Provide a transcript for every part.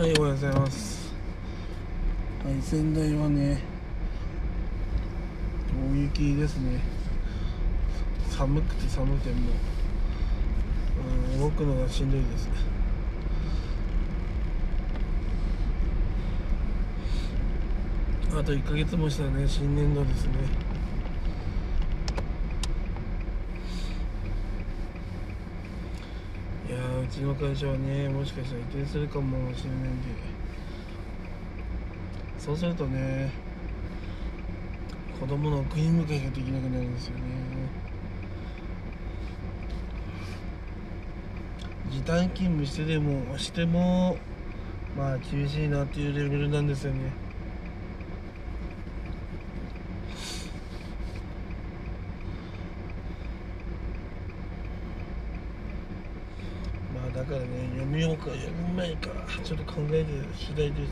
はい、おはようございます。はい、仙台はね、大雪ですね。寒くて寒くてもう、うん、動くのがしんどいです。あと1ヶ月もしたらね、新年度ですね。いやーうちの会社はねもしかしたら移転するかもしれないんで。そうするとね子供の送り迎えができなくなるんですよね。時短勤務してでもしてもまあ厳しいなっていうレベルなんですよねまあだからね読みようか読みまいかちょっと考えてる次第ですね。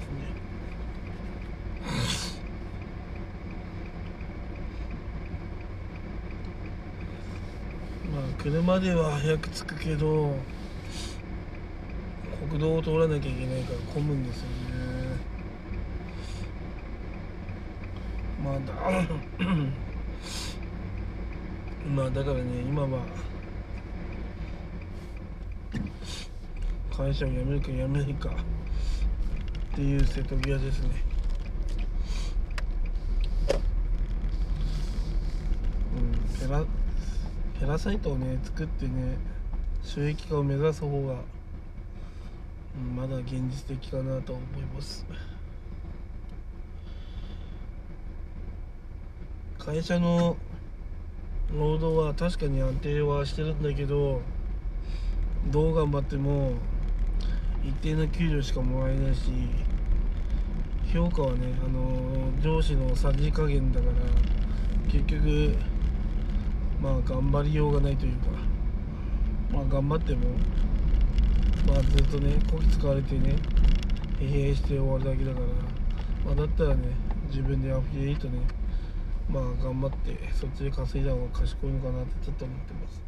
まあ車では早く着くけど国道を通らなきゃいけないから混むんですよね。まだ まあだからね今は会社を辞めるか辞めないか。っていう瀬戸際ですね。うんペラペラサイトをね作ってね収益化を目指す方が、うん、まだ現実的かなと思います。会社の労働は確かに安定はしてるんだけどどう頑張っても一定の給料しかもらえないし評価はねあの上司のさじ加減だから結局まあ頑張りようがないというかまあ頑張ってもまあずっとねこき使われてね疲弊して終わるだけだからまあだったらね自分でアフィリエイトねまあ頑張ってそっちで稼いだ方が賢いのかなってちょっと思ってます。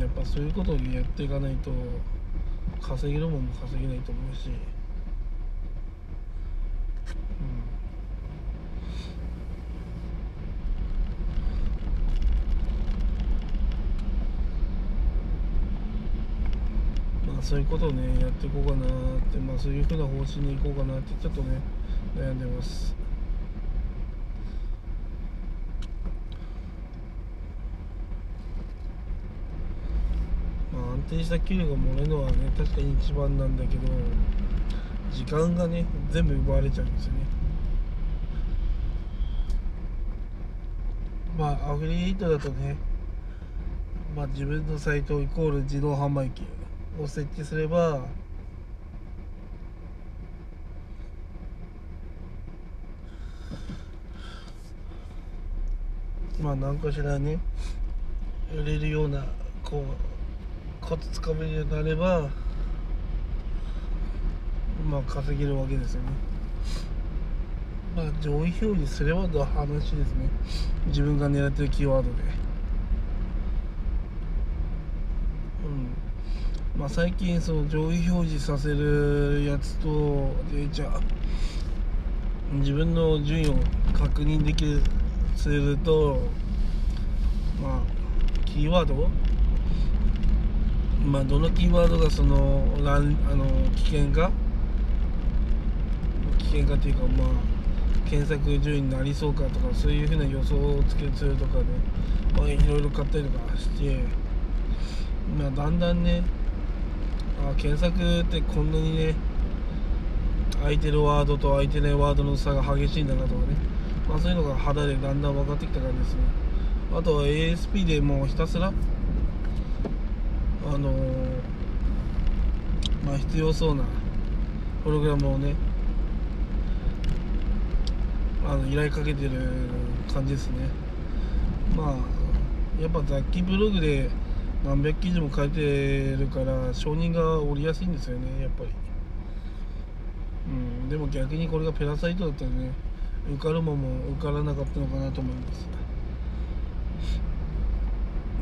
やっぱそういうことをやっていかないと稼げるもんも稼げないと思うし、うん、まあそういうことをねやっていこうかなってまあそういうふうな方針にいこうかなってちょっとね悩んでます。安定した給料がもらえるのはね確かに一番なんだけど時間がね全部奪われちゃうんですよね。まあアフィリエイトだとねまあ自分のサイトイコール自動販売機を設置すればまあ何かしらね売れるようなこうコツつかめるようになればまあ稼げるわけですよね。まあ上位表示すればの話ですね。自分が狙ってるキーワードで。うん。まあ最近その上位表示させるやつとでじゃあ自分の順位を確認できるするとまあキーワードまあどのキーワードがそのあの危険か？危険かっていうかまあ検索順位になりそうかとかそういうふうな予想をつけするとかねまあいろいろ買ったりとかしてまあだんだんねあ検索ってこんなにね空いてるワードと空いてないワードの差が激しいんだなとかね。まあそういうのが肌でだんだん分かってきた感じですね。あとは ASP でもうひたすらあのまあ必要そうなプログラムをねあの依頼かけてる感じですね。まあやっぱ雑記ブログで何百記事も書いてるから承認が下りやすいんですよねやっぱり。うんでも逆にこれがペラサイトだったらね受かるもんも受からなかったのかなと思います。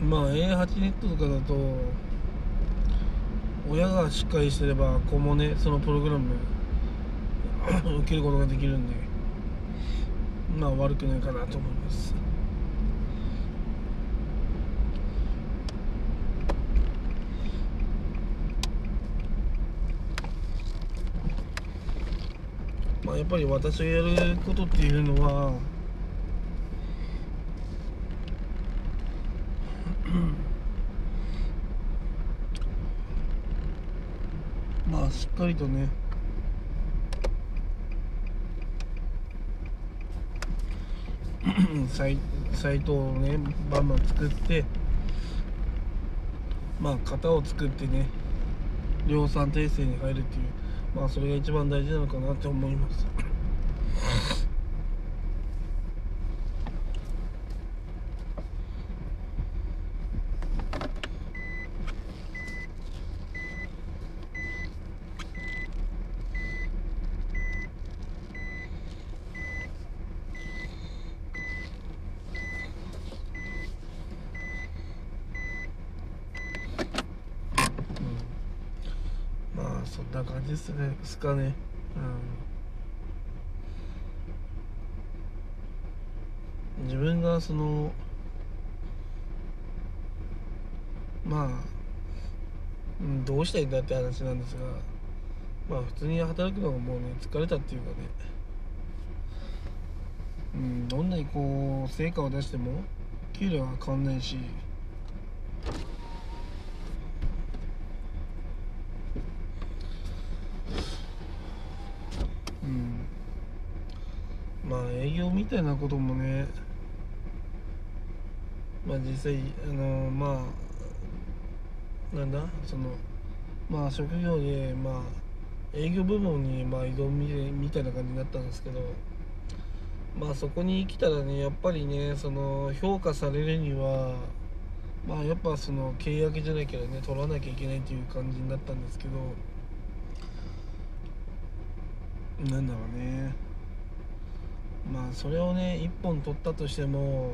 まあ A8 ネットとかだと親がしっかりしてれば子もねそのプログラム 受けることができるんでまあ悪くないかなと思います。まあやっぱり私がやることっていうのはまあしっかりとね。サイサイトをねバンバン作ってまあ型を作ってね量産訂正に入るっていうまあそれが一番大事なのかなって思いますうんまあそんな感じですねすかね。うん。自分がそのまあ、うん、どうしたいんだって話なんですがまあ普通に働くのがもうね疲れたっていうかね。うんどんなにこう成果を出しても給料は変わんないしうんまあ営業みたいなこともねまあ実際あのまあなんだそのまあ職業でまあ営業部門にまあ移動みたいな感じになったんですけどまあそこに来たらねやっぱりねその評価されるにはまあやっぱその契約じゃないけどね取らなきゃいけないっていう感じになったんですけどなんだろうね。まあそれをね1本取ったとしても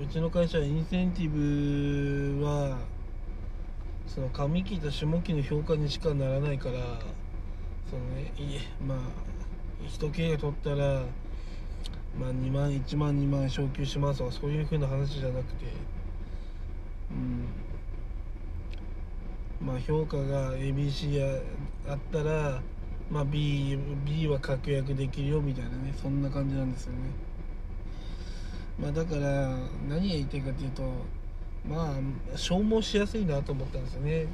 うちの会社はインセンティブはその上期と下期の評価にしかならないからそのねいえまあ一経営取ったらまあ2万1万2万昇給しますとかそういう風な話じゃなくてうん。まあ評価が ABC やあったらまあ B, B は確約できるよみたいなねそんな感じなんですよね。まあだから何が言いたいかっていうとまあ消耗しやすいなと思ったんですよね。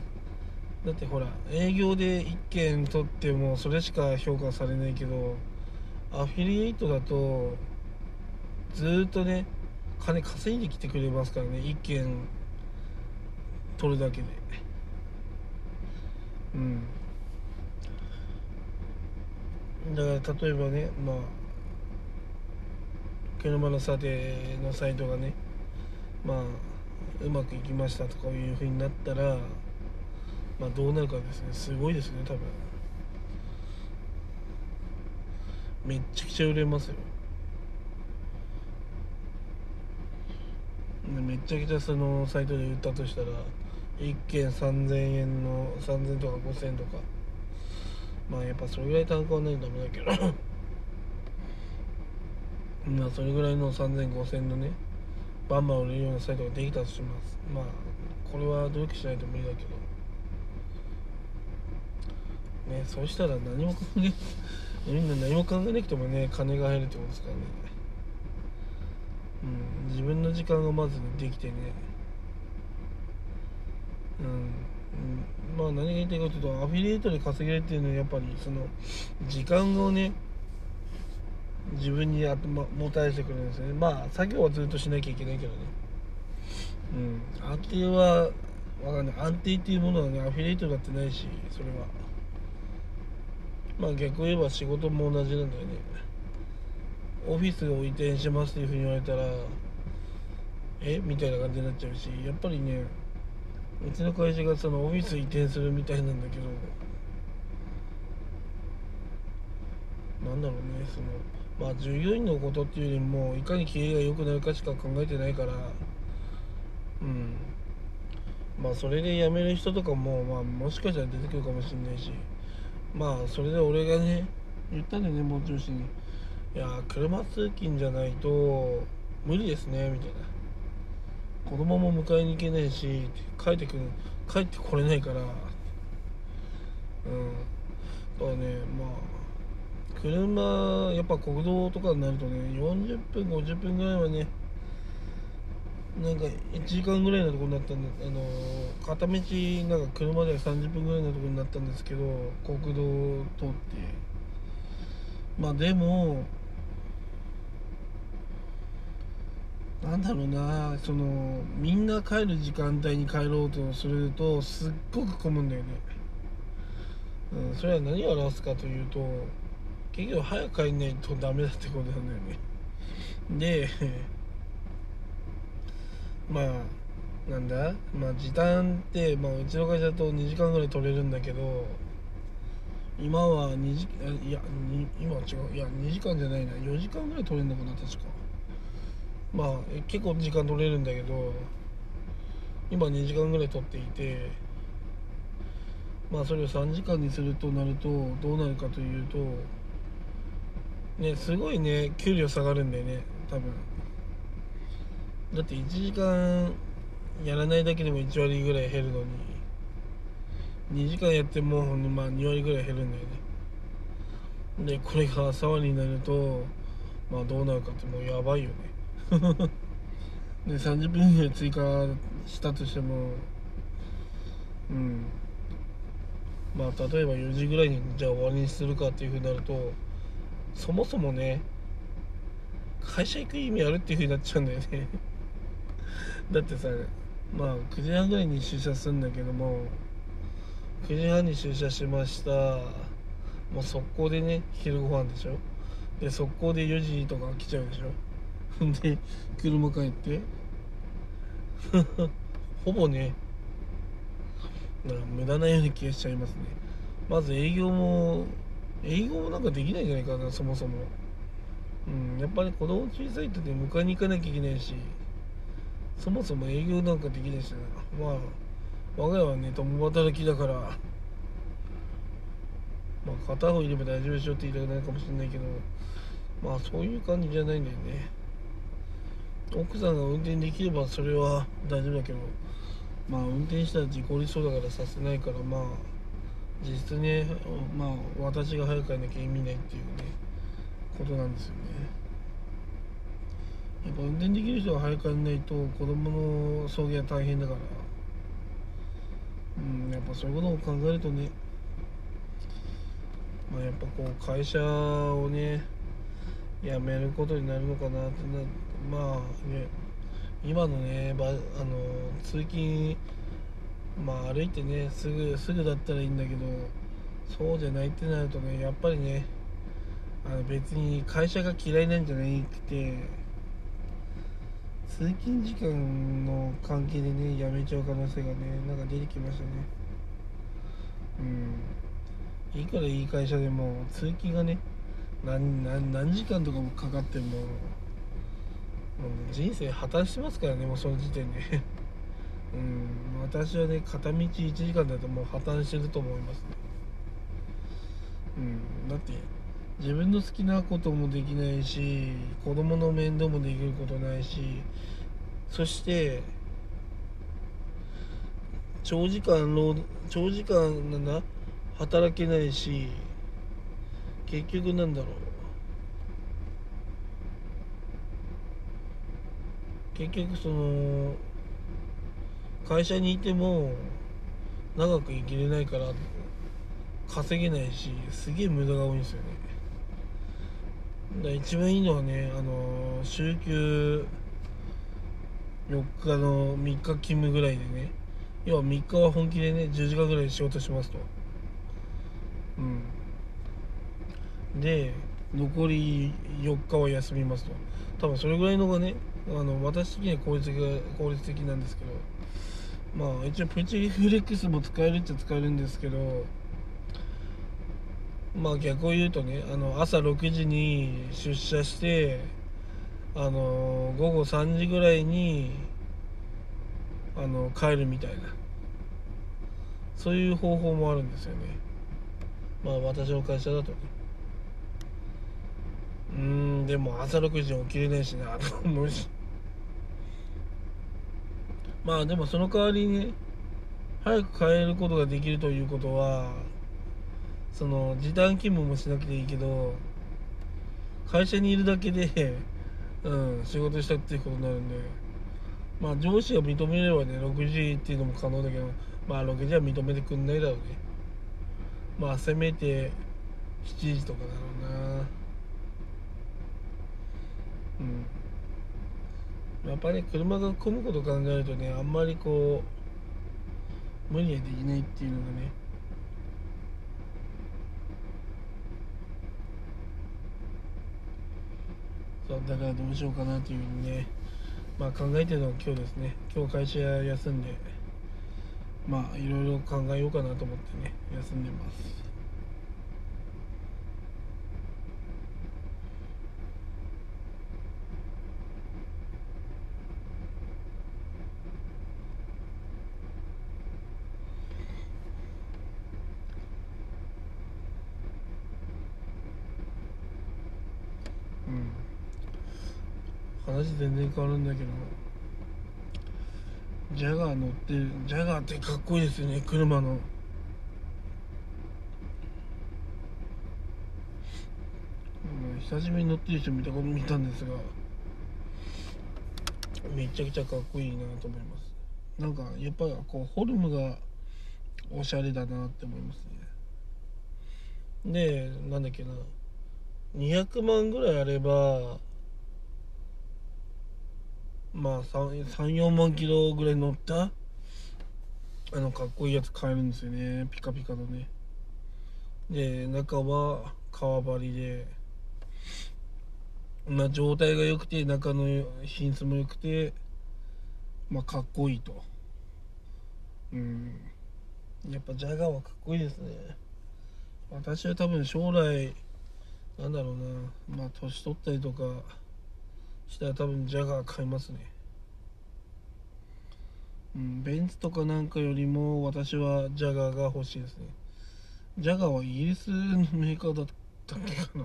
だってほら営業で1件取ってもそれしか評価されないけどアフィリエイトだとずっとね金稼いできてくれますからね1件取るだけで。うん。だから例えばねまあ車の査定のサイトがねまあうまくいきましたとかいうふうになったらまあどうなるかですね。すごいですね多分。めっちゃくちゃ売れますよ。めっちゃくちゃそのサイトで売ったとしたら1件3000円の3000とか5000とか。まあやっぱそれぐらい単価はないとダメだけど。まあそれぐらいの3000、5000のねバンバン売れるようなサイトができたとします。まあこれは努力しないと無理だけど。ねそうしたら何も考えみんな何も考えなくてもね金が入るってことですからね。うん自分の時間がまず、できてね。うん、うん、まあ何が言いたいかというとアフィリエイトで稼げるっていうのはやっぱりその時間をね自分に頭もたれてくれるんですね。まあ作業はずっとしなきゃいけないけどね。うん。安定はわかんない。安定っていうものはねアフィリエイトだってないしそれは。まあ逆を言えば仕事も同じなんだよね。オフィスを移転しますっていうふうに言われたらえ？みたいな感じになっちゃうしやっぱりねうちの会社がそのオフィス移転するみたいなんだけどなんだろうねそのまあ従業員のことっていうよりもいかに経営が良くなるかしか考えてないからうん。まあそれで辞める人とかも、まあ、もしかしたら出てくるかもしれないしまあそれで俺がね言ったんだよねもう中心に「いや車通勤じゃないと無理ですね」みたいな。子供も迎えに行けないし帰ってくる帰ってこれないから。うん。だからねまあ車やっぱ国道とかになるとね40分50分ぐらいはねなんか1時間ぐらいのとこになったんであの片道なんか車では30分ぐらいのとこになったんですけど国道通って。まあでもなんだろうなそのみんな帰る時間帯に帰ろうとするとすっごく混むんだよね、うん、それは何を表すかというと結局早く帰んないとダメだってことなんだよね。で まあなんだ？まあ時短って、まあ、うちの会社と2時間ぐらい取れるんだけど今は2時いや今は違う。いや2時間じゃないな。4時間ぐらい取れるのかな確か。まあ結構時間取れるんだけど今2時間ぐらい取っていてまあそれを3時間にするとなるとどうなるかというとねすごいね給料下がるんだよね多分。だって1時間やらないだけでも1割ぐらい減るのに2時間やってもまあ2割ぐらい減るんだよね。でこれが3割になるとまあどうなるかってもうやばいよね。で30分ぐらい追加したとしてもうん。まあ例えば4時ぐらいにじゃあ終わりにするかっていうふうになるとそもそもね会社行く意味あるっていうふうになっちゃうんだよね。だってさまあ9時半ぐらいに出社するんだけども9時半に出社しました。もう速攻でね昼ご飯でしょ。で速攻で4時とか来ちゃうでしょ。で車帰って。ほぼね。無駄なような気がしちゃいますね。まず営業も営業もなんかできないんじゃないかなそもそも。うんやっぱり子供小さいとね迎えに行かなきゃいけないし。そもそも営業なんかできないしな。まあ我が家はね共働きだから。まあ片方いれば大丈夫でしょって言いたくないかもしれないけど。まあそういう感じじゃないんだよね。奥さんが運転できればそれは大丈夫だけどまあ運転したら事故りそうだからさせないからまあ実質ねまあ私が早く帰んなきゃ意味ないっていうねことなんですよね。やっぱ運転できる人が早く帰んないと子供の送迎は大変だから。うんやっぱそういうことを考えるとねまあやっぱこう会社をね辞めることになるのかなってなまあね今のねばあの通勤まあ歩いてねすぐすぐだったらいいんだけどそうじゃないってなるとねやっぱりねあの別に会社が嫌いなんじゃないくて通勤時間の関係でね辞めちゃう可能性がねなんか出てきましたね。うん。いくらいい会社でも通勤がね何何何時間とかもかかっても人生破綻してますからねもうその時点で。うん私はね片道1時間だともう破綻してると思いますね。うんだって自分の好きなこともできないし子供の面倒もできることないしそして長時間労長時間なんだ働けないし結局なんだろう。結局その会社にいても長く生きれないから稼げないしすげえ無駄が多いんですよね。だ一番いいのはねあの週休4日の3日勤務ぐらいでね要は3日は本気でね10時間ぐらい仕事しますと。うん。で残り4日は休みますと。多分それぐらいのがねあの私的には効率が効率的なんですけどまあ一応プチリフレックスも使えるっちゃ使えるんですけどまあ逆を言うとねあの朝6時に出社してあの午後3時ぐらいにあの変えるみたいな。そういう方法もあるんですよね。まあ私の会社だとね。うーんでも朝6時に起きれないしなと思うし。まあでもその代わりに早く帰ることができるということはその時短勤務もしなくていいけど会社にいるだけで、うん、仕事したっていうことになるんでまあ上司が認めればね6時っていうのも可能だけどまあ6時は認めてくんないだろうね。まあせめて7時とかだろうな。うん。やっぱり、車が混むこと考えるとねあんまりこう無理はできないっていうのがね。そうだからどうしようかなというふうにねまあ考えてるのは今日ですね。今日会社休んでまあいろいろ考えようかなと思ってね休んでます話全然変わるんだけど。ジャガー乗ってる。ジャガーってかっこいいですよね。車の。久しぶりに乗ってる人見たこと見たんですが。めちゃくちゃかっこいいなと思います。なんかやっぱこうフォルムがおしゃれだなって思いますね。でなんだっけな。200万ぐらいあればまあ34万キロぐらい乗ったあのかっこいいやつ買えるんですよね。ピカピカのね。で中は革張りで。まあ状態が良くて中の品質も良くてまあかっこいいと。うん。やっぱジャガーはかっこいいですね。私は多分将来なんだろうな。まあ年取ったりとかしたら多分ジャガー買いますね。うんベンツとかなんかよりも私はジャガーが欲しいですね。ジャガーはイギリスのメーカーだったっけかな。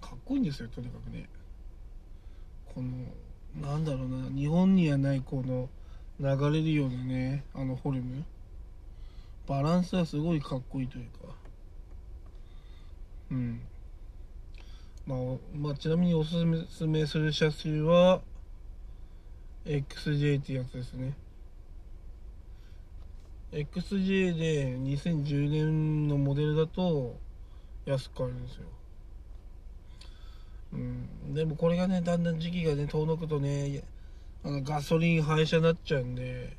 かっこいいんですよとにかくね。このなんだろうな日本にはないこの流れるようなねあのフォルム。バランスはすごいかっこいいというか。うん。まあ、まあ、ちなみにおすすめする車種は XJ ってやつですね。XJ で2010年のモデルだと安く買えるんですよ。うん。でもこれがねだんだん時期がね遠のくとねあのガソリン廃車になっちゃうんで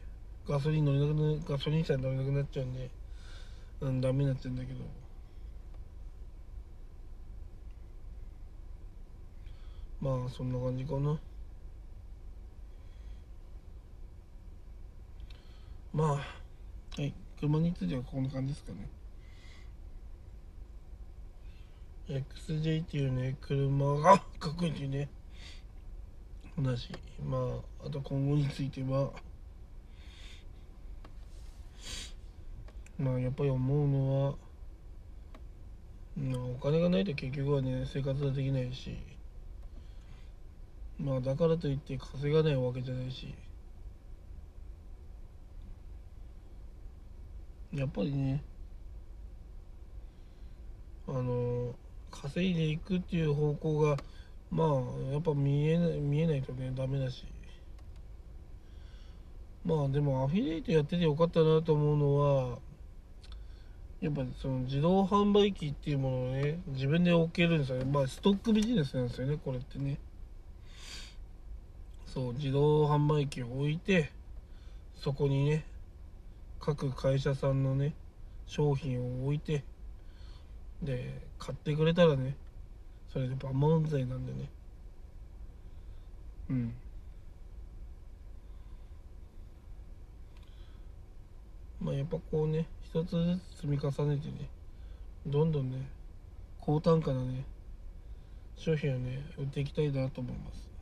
ガソリン乗れなくなガソリン車乗れなくなっちゃうんでうんダメになっちゃうんだけど。まあそんな感じかな。まあはい。車についてはこんな感じですかね。XJ っていうね車がかっこいいっていうね。話。まああと今後については。まあやっぱり思うのはお金がないと結局はね生活はできないし。まあだからといって稼がないわけじゃないし。やっぱりねあの稼いでいくっていう方向がまあやっぱ見えない見えないとねダメだし。まあでもアフィリエイトやっててよかったなと思うのはやっぱその自動販売機っていうものをね自分で置けるんですよね。まあストックビジネスなんですよねこれってね。そう自動販売機を置いてそこにね各会社さんのね商品を置いてで買ってくれたらねそれで万々歳なんでね。うん。まあやっぱこうね一つずつ積み重ねてねどんどんね高単価なね商品をね売っていきたいなと思います。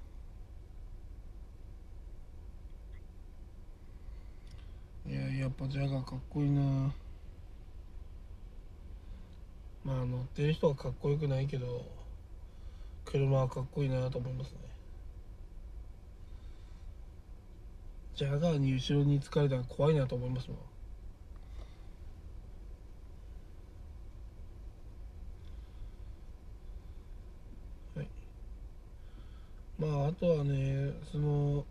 いややっぱジャガーかっこいいな。まあ乗ってる人はかっこよくないけど車はかっこいいなと思いますね。ジャガーに後ろに疲れたら怖いなと思いますもん。はい。まああとはねその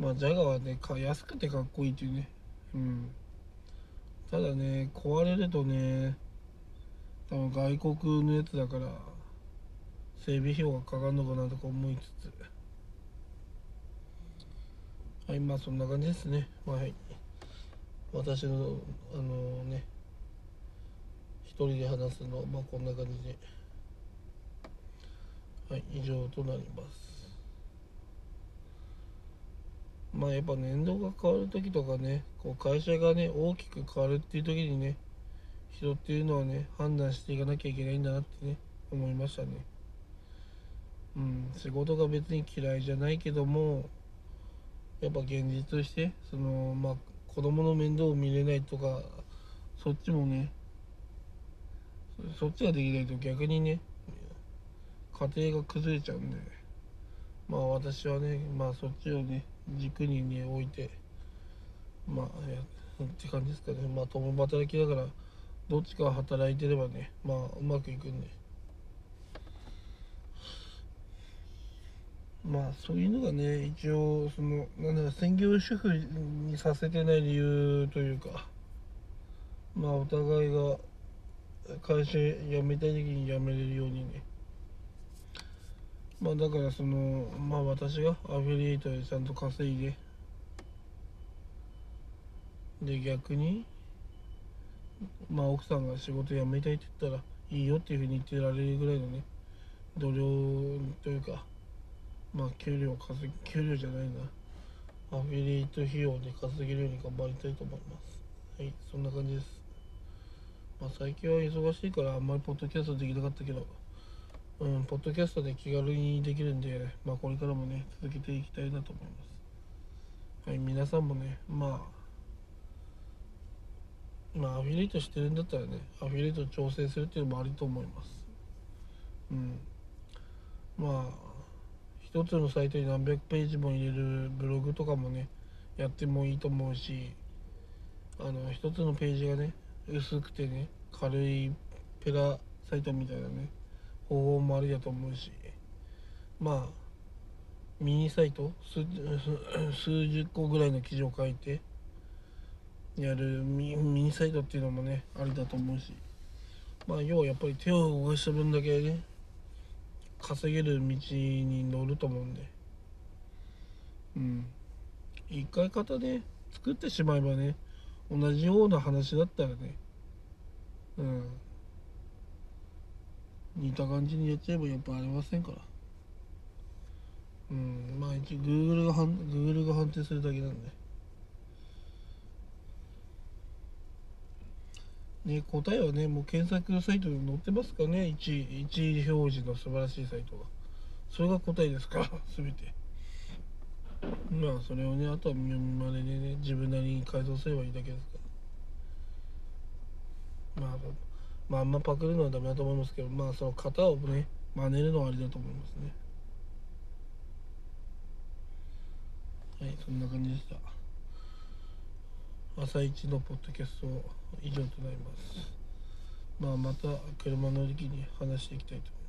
まあジャガーはね安くてかっこいいっていうね。うん。ただね壊れるとね多分外国のやつだから整備費用がかかるのかなとか思いつつ。はいまあそんな感じですね。はい。私のあのね一人で話すのまあこんな感じで。はい以上となります。まあやっぱ年度が変わる時とかねこう会社がね大きく変わるっていう時にね人っていうのはね判断していかなきゃいけないんだなってね思いましたね。うん仕事が別に嫌いじゃないけどもやっぱ現実としてそのまあ子供の面倒を見れないとかそっちもねそっちができないと逆にね家庭が崩れちゃうんでまあ私はねまあそっちをね軸にね置いてまあやって感じですかね。まあ共働きだからどっちか働いてればねまあうまくいくんで。まあそういうのがね一応そのなんだろう専業主婦にさせてない理由というかまあお互いが会社辞めたい時に辞めれるようにまあだからそのまあ私がアフィリエイトでちゃんと稼いでで逆にまあ奥さんが仕事辞めたいって言ったらいいよっていうふうに言ってられるぐらいのね度量というかまあ給料稼ぎ給料じゃないなアフィリエイト費用で稼げるように頑張りたいと思います。はいそんな感じです。まあ最近は忙しいからあんまりポッドキャストできなかったけどうんポッドキャストで気軽にできるんでまあこれからもね続けていきたいなと思います。はい皆さんもねまあまあアフィリエイトしてるんだったらねアフィリエイト調整するっていうのもありと思います。うん。まあ一つのサイトに何百ページも入れるブログとかもねやってもいいと思うしあの一つのページがね薄くてね軽いペラサイトみたいなね方法もありだと思うしまあミニサイト数数十個ぐらいの記事を書いてやるミニサイトっていうのもねありだと思うしまあ要はやっぱり手を動かした分だけね稼げる道に乗ると思うんで。うん。一回型で作ってしまえばね同じような話だったらねうん。似た感じにやっちゃえばやっぱありませんからうんまあ一応 Google が判 Google が判定するだけなんでね、答えはね、もう検索サイトに載ってますかね、1位、1位表示の素晴らしいサイトが。それが答えですから、すべて。まあ、それをね、あとは見まねでね、自分なりに改造すればいいだけですから。まあ、まあ、あんまパクるのはダメだと思いますけど、まあ、その型をね、真似るのはありだと思いますね。はい、そんな感じでした。朝一のポッドキャスト以上となります。まあ、また車の時に話していきたいと思います。